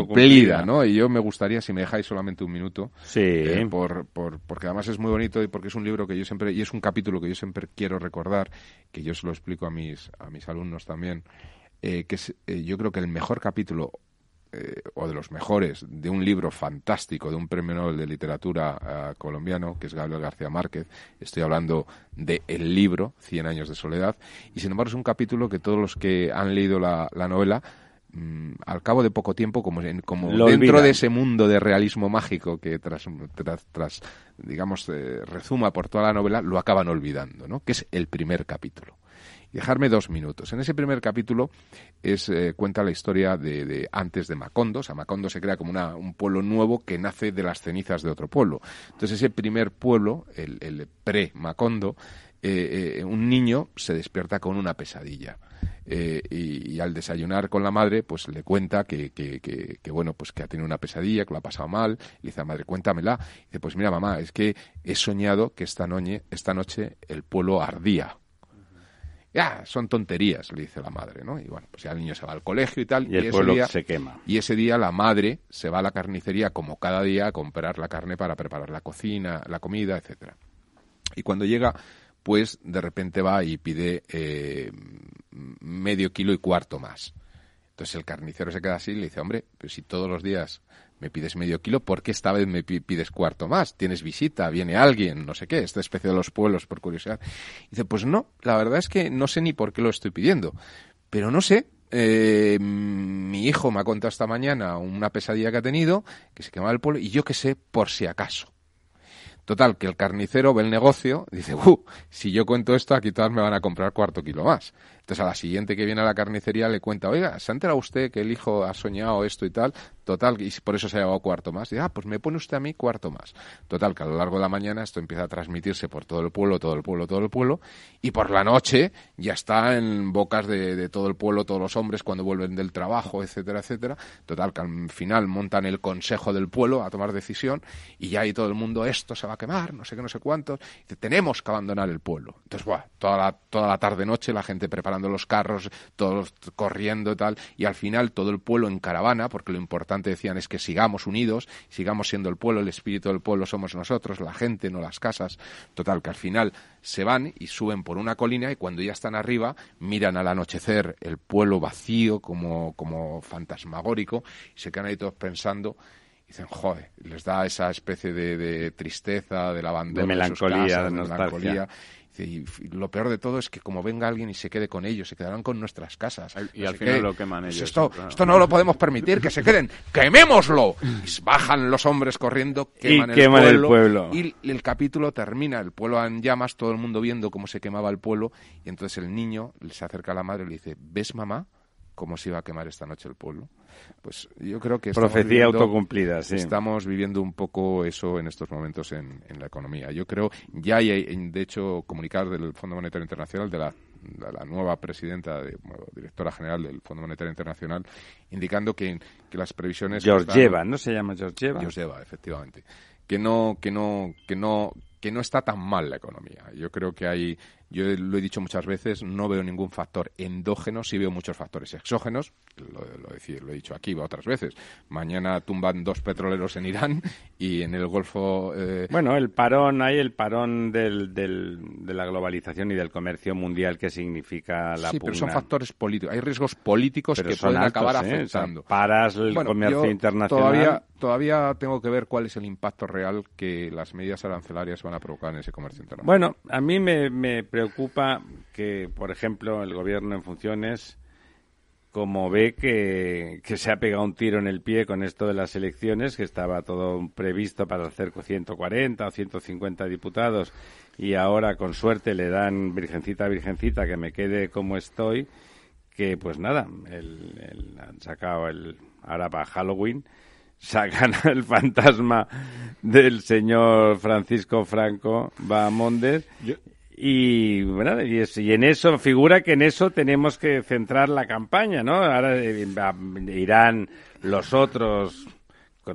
Autocumplida.
¿no? Y yo me gustaría, si me dejáis solamente un minuto,
Sí.
eh, por, por- porque además es muy bonito y porque es un libro que yo siempre, y es un capítulo que yo siempre quiero recordar, que yo se lo explico a mis, a mis alumnos también, eh, que es, eh, yo creo que el mejor capítulo eh, o de los mejores de un libro fantástico de un premio Nobel de literatura ah, colombiano que es Gabriel García Márquez estoy hablando de el libro Cien años de soledad y sin embargo es un capítulo que todos los que han leído la, la novela mm, al cabo de poco tiempo como, en- como
Lo
dentro
olvidan.
de ese mundo de realismo mágico que tras, tras, tras, digamos eh, rezuma por toda la novela lo acaban olvidando ¿no? que es el primer capítulo y dejarme dos minutos. En ese primer capítulo es, eh, cuenta la historia de, de antes de Macondo. O sea, Macondo se crea como una, un pueblo nuevo que nace de las cenizas de otro pueblo. Entonces, ese primer pueblo, el, el pre-Macondo, eh, eh, un niño se despierta con una pesadilla. Eh, y, y al desayunar con la madre, pues le cuenta que, que, que, que, bueno, pues que ha tenido una pesadilla, que lo ha pasado mal. Le dice a la madre, cuéntamela. Y dice, pues mira, mamá, es que he soñado que esta noche, esta noche el pueblo ardía. Ya, son tonterías, le dice la madre, ¿no? Y bueno, pues ya el niño se va al colegio y tal.
Y el
ese
pueblo
día-
se quema.
Y ese día la madre se va a la carnicería como cada día a comprar la carne para preparar la cocina, la comida, etcétera. Y cuando llega, pues de repente va y pide eh, medio kilo y cuarto más. Entonces el carnicero se queda así y le dice, hombre, pero si todos los días me pides medio kilo, ¿por qué esta vez me pi- pides cuarto más? ¿Tienes visita? ¿Viene alguien? No sé qué, esta especie de los pueblos, por curiosidad. Y dice, pues no, la verdad es que no sé ni por qué lo estoy pidiendo. Pero no sé, eh, mi hijo me ha contado esta mañana una pesadilla que ha tenido, que se quemaba el pueblo, y yo qué sé, por si acaso. Total, que el carnicero ve el negocio dice, uh, si yo cuento esto, aquí todas me van a comprar cuarto kilo más. Entonces a la siguiente que viene a la carnicería le cuenta, oiga, ¿se ha enterado usted que el hijo ha soñado esto y tal? Total, y por eso se ha llevado cuarto más. Y ah, pues me pone usted a mí cuarto más. Total, que a lo largo de la mañana esto empieza a transmitirse por todo el pueblo, todo el pueblo, todo el pueblo, y por la noche ya está en bocas de, todo el pueblo, todos los hombres cuando vuelven del trabajo, etcétera, etcétera. Total, que al final montan el consejo del pueblo a tomar decisión y ya ahí todo el mundo, esto se va a quemar, no sé qué, no sé cuántos. Tenemos que abandonar el pueblo. Entonces, buah, toda la, toda la tarde-noche la gente preparando los carros, todos corriendo y tal, y al final todo el pueblo en caravana, porque lo importante decían es que sigamos unidos, sigamos siendo el pueblo, el espíritu del pueblo somos nosotros, la gente, no las casas. Total, que al final se van y suben por una colina y cuando ya están arriba miran al anochecer el pueblo vacío como, como fantasmagórico y se quedan ahí todos pensando dicen, joder, les da esa especie de, de tristeza, del abandono
De
sus
melancolía,
casas,
de
de
nostalgia.
melancolía. Y lo peor de todo es que como venga alguien y se quede con ellos, se quedarán con nuestras casas.
Y
No
al final
qué.
lo queman
Pues
ellos,
Esto,
claro.
esto no lo podemos permitir, que se queden. ¡Quemémoslo! Y bajan los hombres corriendo, queman, el,
queman el
pueblo,
pueblo.
Y el capítulo termina, el pueblo en llamas, todo el mundo viendo cómo se quemaba el pueblo. Y entonces el niño se acerca a la madre y le dice, ¿ves mamá cómo se iba a quemar esta noche el pueblo? Pues yo creo que
Profecía
viviendo-
autocumplida, sí.
Estamos viviendo un poco eso en estos momentos en, en la economía. Yo creo, ya hay, de hecho, comunicar del Fondo Monetario Internacional, de la, nueva presidenta, de, bueno, directora general del Fondo Monetario Internacional, indicando que, que las previsiones...
Georgieva,
están-
¿no se llama Georgieva?
Georgieva, efectivamente. Que no, que no, que no, que no está tan mal la economía. Yo creo que hay, yo lo he dicho muchas veces, no veo ningún factor endógeno, sí veo muchos factores exógenos, lo, lo, he- lo he dicho aquí otras veces. Mañana tumban dos petroleros en Irán y en el Golfo... eh,
Bueno, el parón, hay el parón del, del- de la globalización y del comercio mundial que significa la
sí, pero son factores políticos. Hay riesgos políticos
Pero
que pueden
altos,
acabar
¿eh? O sea,
afectando.
paras el
Bueno,
comercio internacional.
Todavía, todavía tengo que ver cuál es el impacto real que las medidas arancelarias van a provocar en ese comercio internacional.
Bueno, a mí me, preocupa que, por ejemplo, el gobierno en funciones, como ve que, que se ha pegado un tiro en el pie con esto de las elecciones, que estaba todo previsto para hacer con 140 o 150 diputados, y ahora con suerte le dan virgencita, virgencita, que me quede como estoy, que pues nada, el- han sacado el, ahora para Halloween, sacan el fantasma del señor Francisco Franco Bahamondes y bueno y, es- y en eso figura que en eso tenemos que centrar la campaña no ahora eh, irán los otros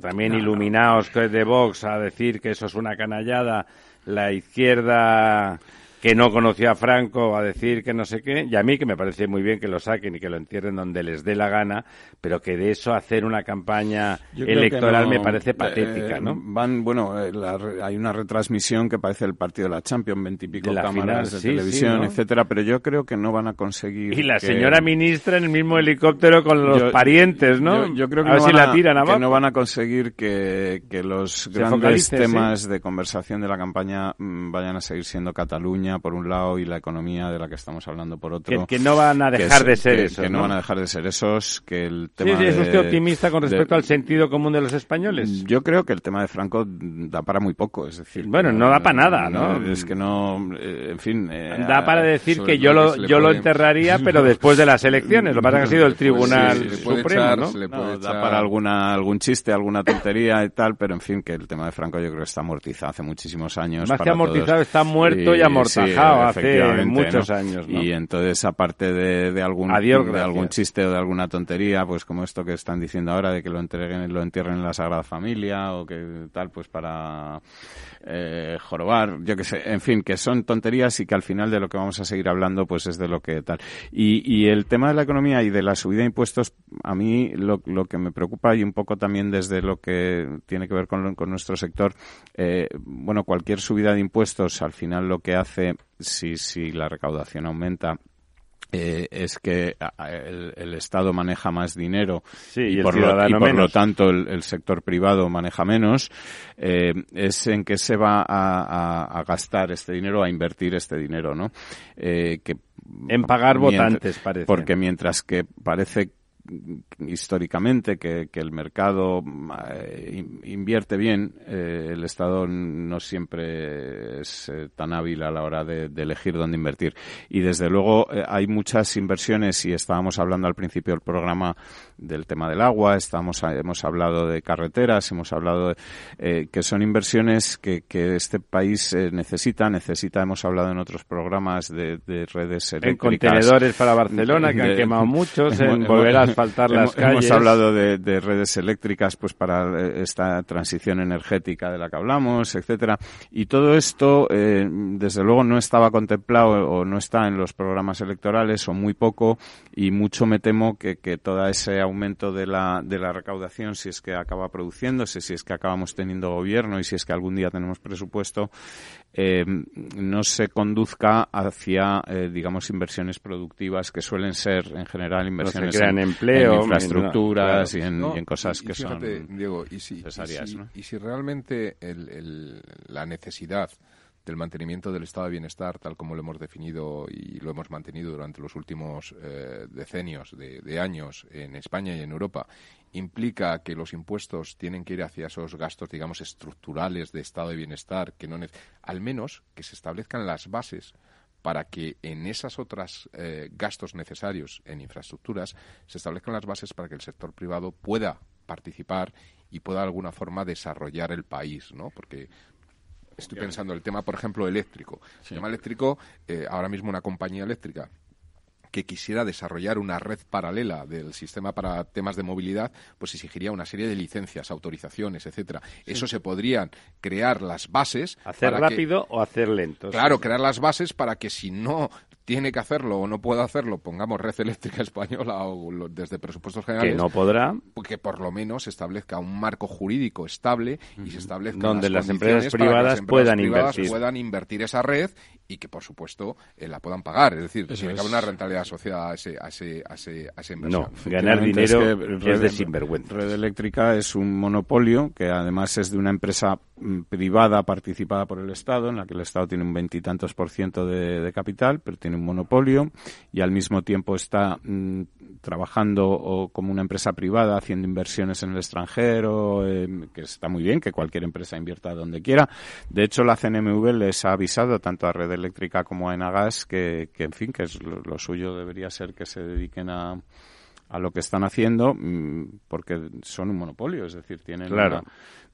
también iluminados que es de Vox a decir que eso es una canallada. La izquierda que no conoció a Franco a decir que no sé qué, y a mí que me parece muy bien que lo saquen y que lo entierren donde les dé la gana, pero que de eso hacer una campaña
Yo que
electoral
no,
me parece
eh,
patética, ¿no?
Van, bueno, eh, la hay una retransmisión que parece el partido de la Champions, veintipico cámaras
final,
de
sí,
televisión,
sí, ¿no?
etcétera, pero yo creo que no van a conseguir.
Y la
que-
señora ministra en el mismo helicóptero con los
Yo-
parientes, ¿no?
Yo, yo creo que,
a ver
no
si
van
la tiran
que
abajo.
no van a conseguir que, que los grandes temas de conversación de la campaña mm, vayan a seguir siendo Cataluña por un lado y la economía de la que estamos hablando por otro.
Que- que no van a
Que
dejar
es-
de ser
que-
esos,
Que no,
¿no?
van a dejar de ser esos, que el tema
sí, es
de-
usted optimista con
de-
respecto al sentido común de los españoles.
yo creo que el tema de Franco da para muy poco, es decir.
Bueno, no da para nada, ¿no?
Es que no, eh, en fin. eh,
Da para decir que yo lo,
que
yo lo enterraría, pero después de las elecciones. Lo que pasa es que ha sido el Tribunal
Sí,
Supremo,
echar,
¿no?
se le puede
No, da para alguna, algún chiste, alguna tontería y tal, pero en fin, que el tema de Franco yo creo que está amortizado hace muchísimos años.
Más que
para
amortizado,
todos.
está muerto y amortazado. Sajao hace muchos años.
Y entonces, aparte de, de algún, de algún chiste o de alguna tontería, pues como esto que están diciendo ahora de que lo entreguen, lo entierren en la Sagrada Familia o que tal, pues para eh, jorobar, yo que sé, en fin, que son tonterías y que al final de lo que vamos a seguir hablando pues es de lo que tal. Y, y el tema de la economía y de la subida de impuestos, a mí lo, lo que me preocupa y un poco también desde lo que tiene que ver con, con nuestro sector, eh, bueno, cualquier subida de impuestos al final lo que hace, si, si la recaudación aumenta, eh, es que el, Estado maneja más dinero y, por, lo, tanto el, sector privado maneja menos, eh, es en que se va a, gastar este dinero, a invertir este dinero, ¿no?
Eh, que en pagar votantes, parece.
Porque mientras que parece históricamente que, el mercado eh, invierte bien, eh, el Estado no siempre es eh, tan hábil a la hora de, elegir dónde invertir. Y desde luego hay muchas inversiones y estábamos hablando al principio del programa del tema del agua, estamos, hemos hablado de carreteras, hemos hablado de, que son inversiones que, este país necesita, necesita, hemos hablado en otros programas de, redes eléctricas.
En contenedores para Barcelona, que han quemado muchos, en volver
hemos, hablado de, redes eléctricas pues para eh, esta transición energética de la que hablamos, etcétera. Y todo esto, eh, desde luego, no estaba contemplado o no está en los programas electorales o muy poco y mucho me temo que, que todo ese aumento de la, de la recaudación, si es que acaba produciéndose, si es que acabamos teniendo gobierno y si es que algún día tenemos presupuesto, eh, no se conduzca hacia, eh, digamos, inversiones productivas que suelen ser, en general, inversiones
en, empleo,
en infraestructuras y, en, cosas que son
Diego, y si, necesarias. Y si, realmente la necesidad del mantenimiento del estado de bienestar, tal como lo hemos definido y lo hemos mantenido durante los últimos eh, decenios de, años en España y en Europa, implica que los impuestos tienen que ir hacia esos gastos, digamos, estructurales de estado de bienestar, que no al menos que se establezcan las bases para que en esos otros eh, gastos necesarios en infraestructuras se establezcan las bases para que el sector privado pueda participar y pueda de alguna forma desarrollar el país, ¿no? Porque estoy pensando el tema, por ejemplo, eléctrico. El tema eléctrico, eh, ahora mismo una compañía eléctrica que quisiera desarrollar una red paralela del sistema para temas de movilidad, pues exigiría una serie de licencias, autorizaciones, etcétera. Eso se podrían crear las bases.
Hacer rápido o hacer lento.
Claro, crear las bases para que si no tiene que hacerlo o no puede hacerlo, pongamos red eléctrica española o desde presupuestos generales.
Que no podrá.
Que por lo menos se establezca un marco jurídico estable y se establezca
donde las, empresas privadas puedan invertir.
puedan invertir esa red y que por supuesto eh, la puedan pagar. Es decir, tiene que haber una rentabilidad asociada a ese, a ese, a ese, a esa inversión.
No, ganar dinero es, de sinvergüenza.
Red Eléctrica es un monopolio que además es de una empresa mm, privada participada por el Estado, en la que el Estado tiene un veintitantos por ciento de, capital, pero tiene un monopolio y al mismo tiempo está mm, trabajando como una empresa privada haciendo inversiones en el extranjero, em, que está muy bien que cualquier empresa invierta donde quiera. De hecho, la CNMV les ha avisado tanto a Red Eléctrica como a Enagas que, que en fin, que es lo, suyo debería ser que se dediquen a, a lo que están haciendo mm, porque son un monopolio, es decir, tienen
claro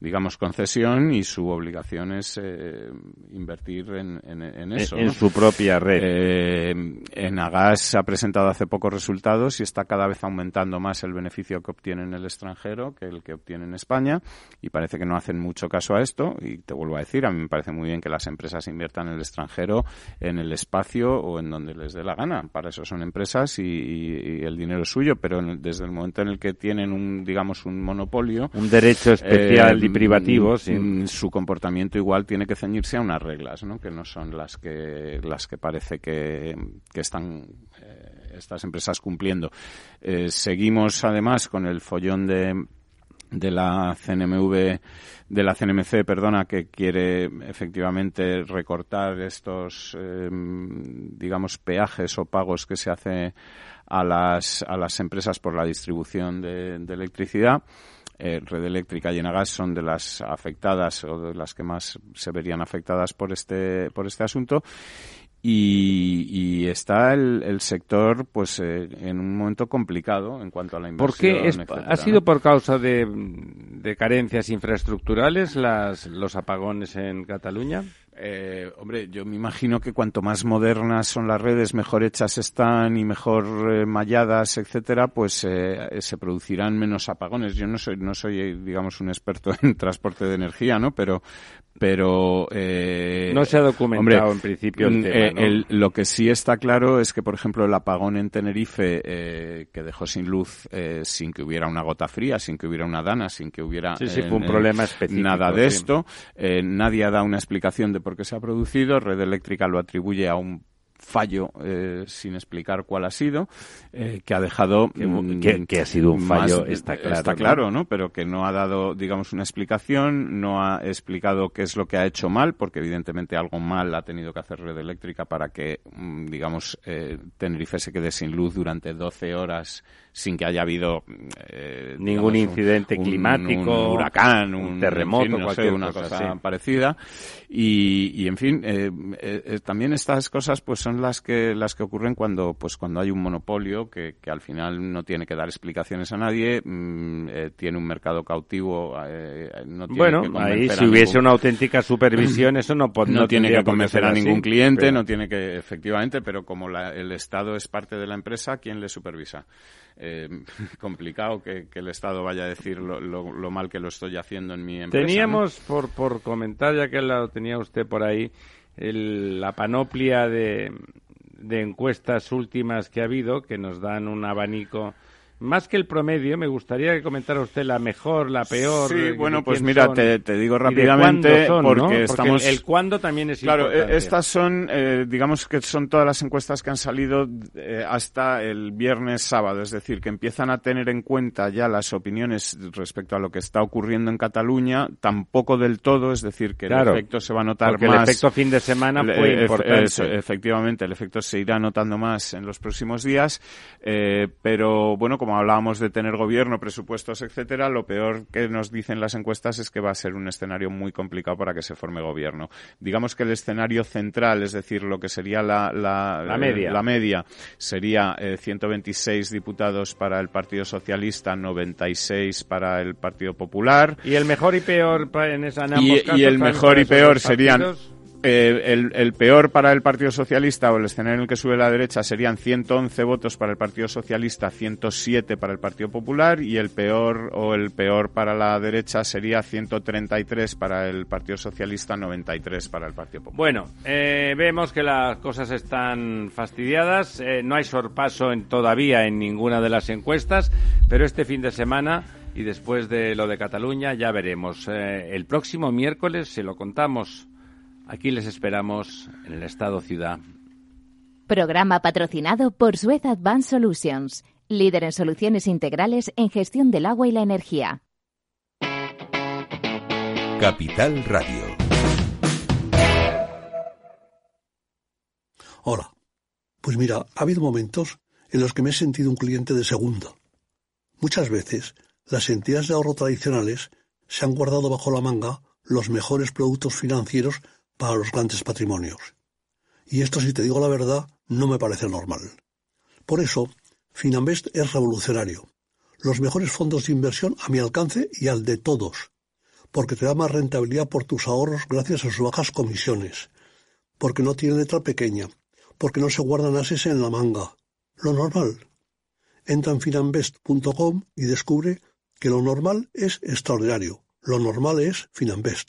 digamos, concesión y su obligación es eh, invertir en, en, eso.
En, su propia red.
Eh, en Agas ha presentado hace pocos resultados y está cada vez aumentando más el beneficio que obtiene en el extranjero que el que obtiene en España y parece que no hacen mucho caso a esto y te vuelvo a decir, a mí me parece muy bien que las empresas inviertan en el extranjero, en el espacio o en donde les dé la gana. Para eso son empresas y, el dinero es suyo, pero desde el momento en el que tienen un, digamos, un monopolio.
Un derecho especial eh, privativos,
mm, su comportamiento igual tiene que ceñirse a unas reglas, ¿no? Que no son las que las que parece que, están eh, estas empresas cumpliendo. Eh, seguimos además con el follón de de la CNMV de la CNMC, perdona, que quiere efectivamente recortar estos, em, digamos, peajes o pagos que se hace a las, a las empresas por la distribución de electricidad eh, Red Eléctrica y Enagas son de las afectadas o de las que más se verían afectadas por este, por este asunto. Y, está el, sector pues eh, en un momento complicado en cuanto a la inversión.
¿Por qué ha sido por causa de, carencias infraestructurales las, los apagones en Cataluña?
Eh, hombre, yo me imagino que cuanto más modernas son las redes, mejor hechas están y mejor eh, malladas, etcétera, pues eh, se producirán menos apagones. Yo no soy, no soy, digamos, un experto en transporte de energía, ¿no? Pero, pero eh,
no se ha documentado en principio el
mm, ¿no? lo que sí está claro es que por ejemplo el apagón en Tenerife eh, que dejó sin luz eh, sin que hubiera una gota fría sin que hubiera una dana sin que hubiera
sí, sí, fue un problema específico,
nada de
sí.
esto nadie ha dado una explicación de por qué se ha producido Red Eléctrica lo atribuye a un fallo eh, sin explicar cuál ha sido eh, que ha dejado
que, que, que, ha sido un fallo más, está claro
está claro ¿no? pero que no ha dado digamos una explicación no ha explicado qué es lo que ha hecho mal porque evidentemente algo mal ha tenido que hacer red eléctrica para que mm, digamos eh, Tenerife se quede sin luz durante 12 horas sin que haya habido eh,
ningún
digamos,
incidente
un,
climático,
un huracán, un,
terremoto,
en fin, no
cualquier
sé, una
cosa,
cosa
sí.
parecida. Y, y, en fin, eh, también estas cosas pues son las que las que ocurren cuando pues cuando hay un monopolio que, que al final no tiene que dar explicaciones a nadie, mmm, tiene un mercado cautivo. eh, no tiene
bueno,
que
ahí si hubiese
ningún...
una auténtica supervisión eso no,
no, no tiene que convencer a ningún
así,
cliente,
pero...
no tiene que efectivamente, pero como la, el Estado es parte de la empresa, ¿quién le supervisa? eh, complicado que, que, el Estado vaya a decir lo, lo, lo, mal que lo estoy haciendo en mi empresa.
Teníamos,
¿no?
por, por comentar, ya que lo tenía usted por ahí, el, la panoplia de, de encuestas últimas que ha habido, que nos dan un abanico más que el promedio, me gustaría que comentara usted la mejor, la peor.
Sí, bueno, pues mira, te, te, digo rápidamente
son,
porque
¿no?
estamos.
El, el, cuándo también es
claro,
importante.
estas son, eh, digamos que son todas las encuestas que han salido eh, hasta el viernes sábado, es decir, que empiezan a tener en cuenta ya las opiniones respecto a lo que está ocurriendo en Cataluña, tampoco del todo, es decir, que
claro,
el efecto se va a notar
porque
más.
El efecto fin de semana fue
e
importante.
Eso, efectivamente, el efecto se irá notando más en los próximos días, eh, pero bueno, como hablábamos de tener gobierno, presupuestos, etcétera, lo peor que nos dicen las encuestas es que va a ser un escenario muy complicado para que se forme gobierno. Digamos que el escenario central, es decir, lo que sería la, la,
la media,
eh, la media sería eh, 126 diputados para el Partido Socialista, 96 para el Partido Popular.
Y el mejor y peor en, esa, en ambos
y,
casos,
y el mejor y peor serían? Eh, el, peor para el Partido Socialista o el escenario en el que sube la derecha serían 111 votos para el Partido Socialista, 107 para el Partido Popular y el peor o el peor para la derecha sería 133 para el Partido Socialista, 93 para el Partido Popular.
Bueno, eh, vemos que las cosas están fastidiadas, eh, no hay sorpaso en, todavía en ninguna de las encuestas, pero este fin de semana y después de lo de Cataluña ya veremos. Eh, el próximo miércoles se lo contamos. Aquí les esperamos en el Estado Ciudad.
Programa patrocinado por Suez Advanced Solutions, líder en soluciones integrales en gestión del agua y la energía.
Capital Radio.
Hola. Pues mira, ha habido momentos en los que me he sentido un cliente de segunda. Muchas veces, las entidades de ahorro tradicionales se han guardado bajo la manga los mejores productos financieros para los grandes patrimonios. Y esto, si te digo la verdad, no me parece normal. Por eso, Finanvest es revolucionario. Los mejores fondos de inversión a mi alcance y al de todos. Porque te da más rentabilidad por tus ahorros gracias a sus bajas comisiones. Porque no tiene letra pequeña. Porque no se guardan ases en la manga. Lo normal. Entra en finanvest.com y descubre que lo normal es extraordinario. Lo normal es Finanvest.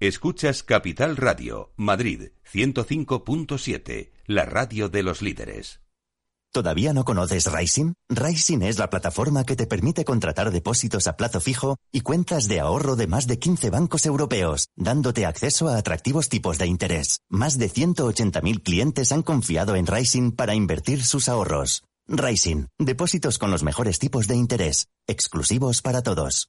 Escuchas Capital Radio, Madrid 105.7, la radio de los líderes.
¿Todavía no conoces Rising? Rising es la plataforma que te permite contratar depósitos a plazo fijo y cuentas de ahorro de más de 15 bancos europeos, dándote acceso a atractivos tipos de interés. Más de 180.000 clientes han confiado en Rising para invertir sus ahorros. Rising, depósitos con los mejores tipos de interés, exclusivos para todos.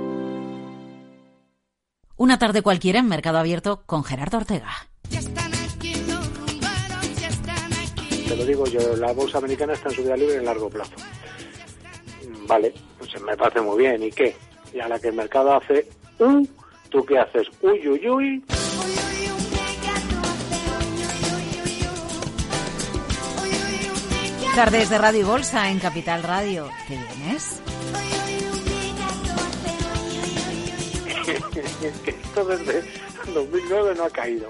Una tarde cualquiera en Mercado Abierto con Gerardo Ortega.
Te lo digo yo, la bolsa americana está en subida libre en largo plazo. Vale, pues me parece muy bien. ¿Y qué? Y a la que el mercado hace un, ¿tú qué haces? Uy, uy, uy.
Tardes de Radio y Bolsa en Capital Radio. ¿Qué vienes?
Que esto desde 2009 no ha caído.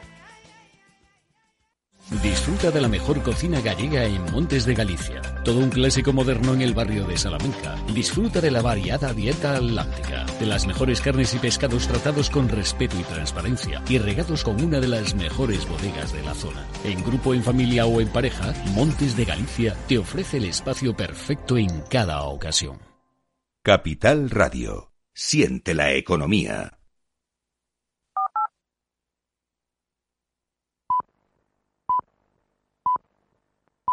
Disfruta de la mejor cocina gallega en Montes de Galicia. Todo un clásico moderno en el barrio de Salamanca. Disfruta de la variada dieta atlántica, de las mejores carnes y pescados tratados con respeto y transparencia y regados con una de las mejores bodegas de la zona. En grupo, en familia o en pareja, Montes de Galicia te ofrece el espacio perfecto en cada ocasión.
Capital Radio. Siente la economía.